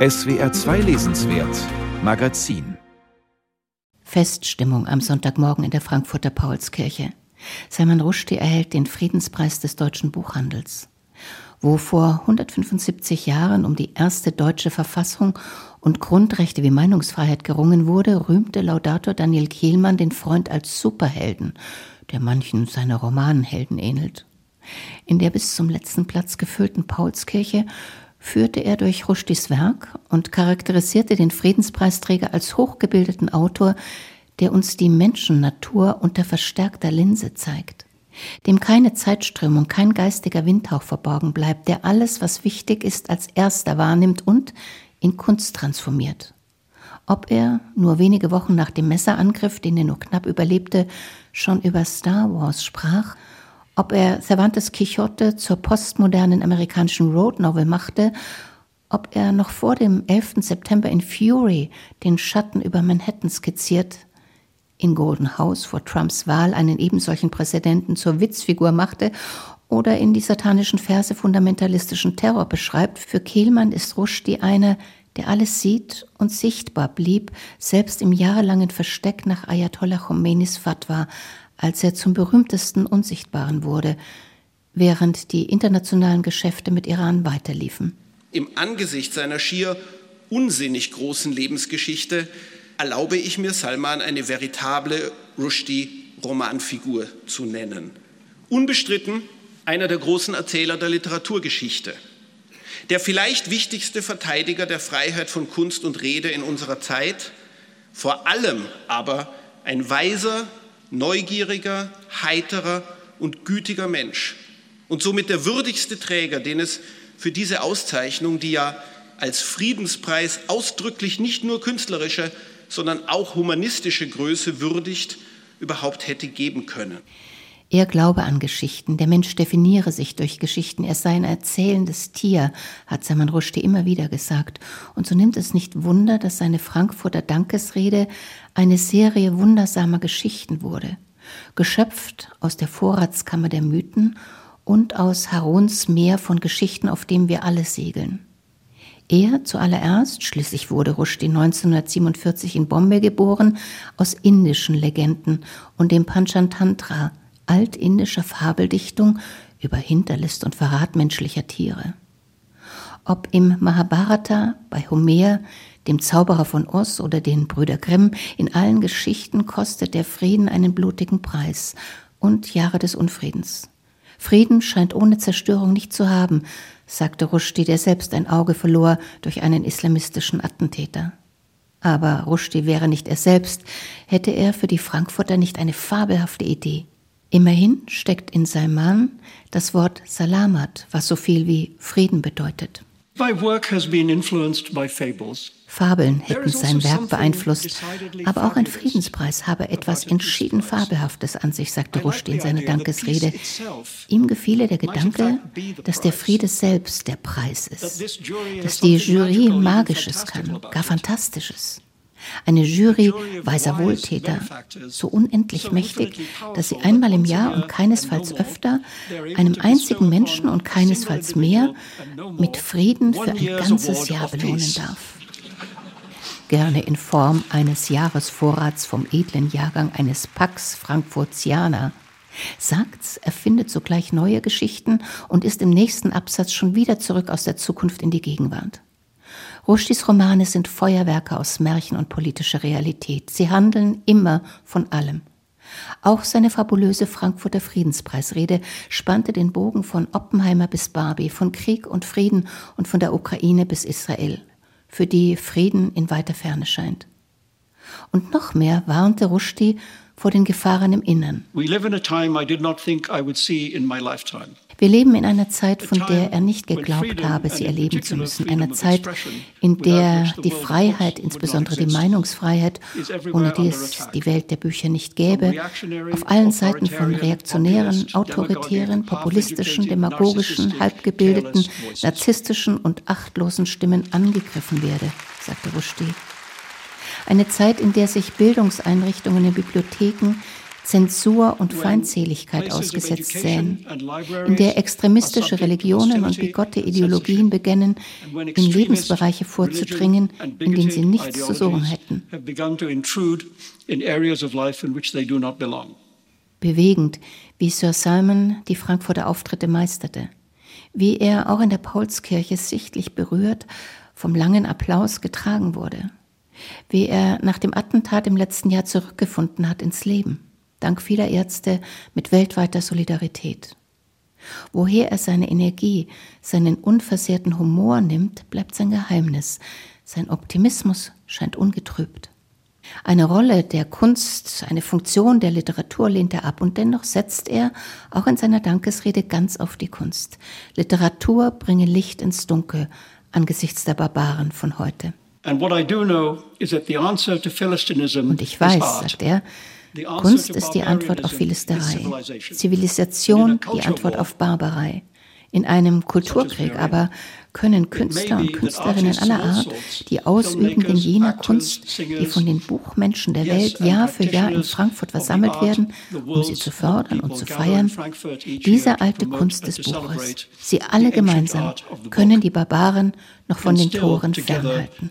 SWR 2 Lesenswert Magazin Feststimmung am Sonntagmorgen in der Frankfurter Paulskirche. Salman Rushdie erhält den Friedenspreis des deutschen Buchhandels. Wo vor 175 Jahren um die erste deutsche Verfassung und Grundrechte wie Meinungsfreiheit gerungen wurde, rühmte Laudator Daniel Kehlmann den Freund als Superhelden, der manchen seiner Romanenhelden ähnelt. In der bis zum letzten Platz gefüllten Paulskirche führte er durch Rushdies Werk und charakterisierte den Friedenspreisträger als hochgebildeten Autor, der uns die Menschennatur unter verstärkter Linse zeigt, dem keine Zeitströmung, kein geistiger Windhauch verborgen bleibt, der alles, was wichtig ist, als erster wahrnimmt und in Kunst transformiert. Ob er, nur wenige Wochen nach dem Messerangriff, den er nur knapp überlebte, schon über Star Wars sprach ob er Cervantes Quixote zur postmodernen amerikanischen Road Novel machte, ob er noch vor dem 11. September in Fury den Schatten über Manhattan skizziert, in Golden House vor Trumps Wahl einen ebensolchen Präsidenten zur Witzfigur machte oder in die satanischen Verse fundamentalistischen Terror beschreibt, für Kehlmann ist Rushdie einer, der alles sieht und sichtbar blieb, selbst im jahrelangen Versteck nach Ayatollah Khomeinis Fatwa, als er zum berühmtesten Unsichtbaren wurde, während die internationalen Geschäfte mit Iran weiterliefen. Im Angesicht seiner schier unsinnig großen Lebensgeschichte erlaube ich mir, Salman eine veritable Rushdie-Romanfigur zu nennen. Unbestritten einer der großen Erzähler der Literaturgeschichte. Der vielleicht wichtigste Verteidiger der Freiheit von Kunst und Rede in unserer Zeit, vor allem aber ein weiser, neugieriger, heiterer und gütiger Mensch und somit der würdigste Träger, den es für diese Auszeichnung, die ja als Friedenspreis ausdrücklich nicht nur künstlerische, sondern auch humanistische Größe würdigt, überhaupt hätte geben können. Er glaube an Geschichten, der Mensch definiere sich durch Geschichten, er sei ein erzählendes Tier, hat Salman Rushdie immer wieder gesagt. Und so nimmt es nicht Wunder, dass seine Frankfurter Dankesrede eine Serie wundersamer Geschichten wurde, geschöpft aus der Vorratskammer der Mythen und aus Harons Meer von Geschichten, auf dem wir alle segeln. Er zuallererst, schließlich wurde Rushdie 1947 in Bombay geboren, aus indischen Legenden und dem Panchatantra, altindischer Fabeldichtung über Hinterlist und Verrat menschlicher Tiere. Ob im Mahabharata, bei Homer, dem Zauberer von Oz oder den Brüder Grimm, in allen Geschichten kostet der Frieden einen blutigen Preis und Jahre des Unfriedens. Frieden scheint ohne Zerstörung nicht zu haben, sagte Rushdie, der selbst ein Auge verlor durch einen islamistischen Attentäter. Aber Rushdie wäre nicht er selbst, hätte er für die Frankfurter nicht eine fabelhafte Idee. Immerhin steckt in Salman das Wort Salamat, was so viel wie Frieden bedeutet. Fabeln hätten also sein Werk beeinflusst, aber auch ein Friedenspreis habe etwas entschieden Fabelhaftes an sich, sagte Rushdie in seiner Dankesrede. Ihm gefiele der Gedanke, dass der Friede selbst der Preis ist, dass die Jury Magisches kann, gar Fantastisches. Eine Jury weiser Wohltäter, so unendlich mächtig, dass sie einmal im Jahr und keinesfalls öfter einem einzigen Menschen und keinesfalls mehr mit Frieden für ein ganzes Jahr belohnen darf. Gerne in Form eines Jahresvorrats vom edlen Jahrgang eines Pax Frankfurtianer. Sagt's, erfindet sogleich neue Geschichten und ist im nächsten Absatz schon wieder zurück aus der Zukunft in die Gegenwart. Rushdies Romane sind Feuerwerke aus Märchen und politischer Realität. Sie handeln immer von allem. Auch seine fabulöse Frankfurter Friedenspreisrede spannte den Bogen von Oppenheimer bis Barbie, von Krieg und Frieden und von der Ukraine bis Israel, für die Frieden in weiter Ferne scheint. Und noch mehr warnte Rushdie vor den Gefahren im Innern. We live in a time I did not think I would see in my lifetime. Wir leben in einer Zeit, von der er nicht geglaubt habe, sie erleben zu müssen. Einer Zeit, in der die Freiheit, insbesondere die Meinungsfreiheit, ohne die es die Welt der Bücher nicht gäbe, auf allen Seiten von reaktionären, autoritären, populistischen, demagogischen, halbgebildeten, narzisstischen und achtlosen Stimmen angegriffen werde, sagte Rushdie. Eine Zeit, in der sich Bildungseinrichtungen in Bibliotheken Zensur und Feindseligkeit ausgesetzt sähen, in der extremistische Religionen und bigotte Ideologien beginnen, in Lebensbereiche vorzudringen, in denen sie nichts zu suchen hätten. Bewegend, wie Sir Simon die Frankfurter Auftritte meisterte, wie er auch in der Paulskirche sichtlich berührt vom langen Applaus getragen wurde, wie er nach dem Attentat im letzten Jahr zurückgefunden hat ins Leben dank vieler Ärzte mit weltweiter Solidarität. Woher er seine Energie, seinen unversehrten Humor nimmt, bleibt sein Geheimnis. Sein Optimismus scheint ungetrübt. Eine Rolle der Kunst, eine Funktion der Literatur lehnt er ab und dennoch setzt er auch in seiner Dankesrede ganz auf die Kunst. Literatur bringe Licht ins Dunkel angesichts der Barbaren von heute. Und ich weiß, sagt er, Kunst ist die Antwort auf Philisterei, Zivilisation die Antwort auf Barbarei. In einem Kulturkrieg aber können Künstler und Künstlerinnen aller Art, die Ausübenden jener Kunst, die von den Buchmenschen der Welt Jahr für Jahr in Frankfurt versammelt werden, um sie zu fördern und zu feiern, diese alte Kunst des Buches, sie alle gemeinsam können die Barbaren noch von den Toren fernhalten.